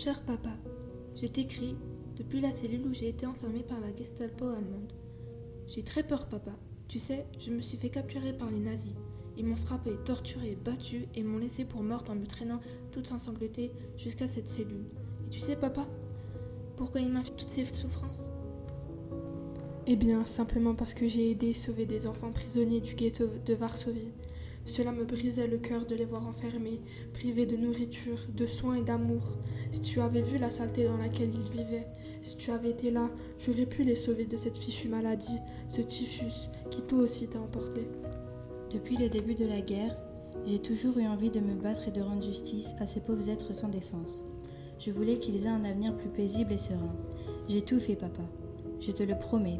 cher papa, je t'écris depuis la cellule où j'ai été enfermée par la Gestapo allemande. J'ai très peur, papa. Tu sais, je me suis fait capturer par les nazis. Ils m'ont frappé, torturé, battu et m'ont laissé pour morte en me traînant toute ensanglantée jusqu'à cette cellule. Et tu sais, papa, pourquoi ils m'ont fait toutes ces souffrances? Eh bien, simplement parce que j'ai aidé sauver des enfants prisonniers du ghetto de Varsovie. Cela me brisait le cœur de les voir enfermés, privés de nourriture, de soins et d'amour. Si tu avais vu la saleté dans laquelle ils vivaient, si tu avais été là, tu aurais pu les sauver de cette fichue maladie, ce typhus, qui toi aussi t'a emporté. Depuis le début de la guerre, j'ai toujours eu envie de me battre et de rendre justice à ces pauvres êtres sans défense. Je voulais qu'ils aient un avenir plus paisible et serein. J'ai tout fait, papa. Je te le promets.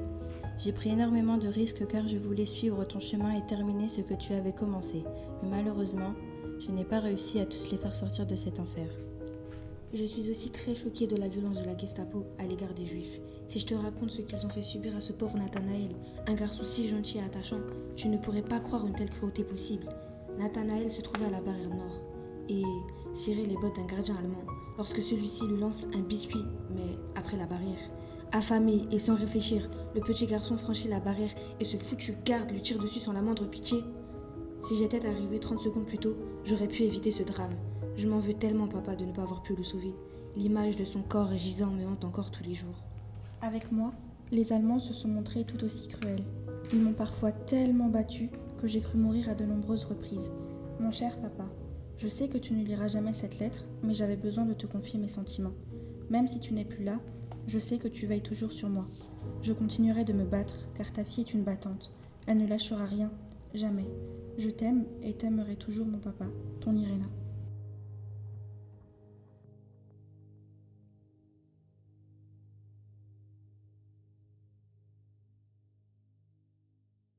J'ai pris énormément de risques car je voulais suivre ton chemin et terminer ce que tu avais commencé. Mais malheureusement, je n'ai pas réussi à tous les faire sortir de cet enfer. Je suis aussi très choquée de la violence de la Gestapo à l'égard des Juifs. Si je te raconte ce qu'ils ont fait subir à ce pauvre Nathanaël, un garçon si gentil et attachant, tu ne pourrais pas croire une telle cruauté possible. Nathanaël se trouvait à la barrière nord et cirait les bottes d'un gardien allemand lorsque celui-ci lui lance un biscuit, mais après la barrière. Affamé et sans réfléchir, le petit garçon franchit la barrière et ce foutu garde lui tire dessus sans la moindre pitié. Si j'étais arrivé 30 secondes plus tôt, j'aurais pu éviter ce drame. Je m'en veux tellement, papa, de ne pas avoir pu le sauver. L'image de son corps gisant me hante encore tous les jours. Avec moi, les Allemands se sont montrés tout aussi cruels. Ils m'ont parfois tellement battu que j'ai cru mourir à de nombreuses reprises. Mon cher papa, je sais que tu ne liras jamais cette lettre, mais j'avais besoin de te confier mes sentiments. Même si tu n'es plus là, je sais que tu veilles toujours sur moi. Je continuerai de me battre, car ta fille est une battante. Elle ne lâchera rien, jamais. Je t'aime et t'aimerai toujours mon papa, ton Irena.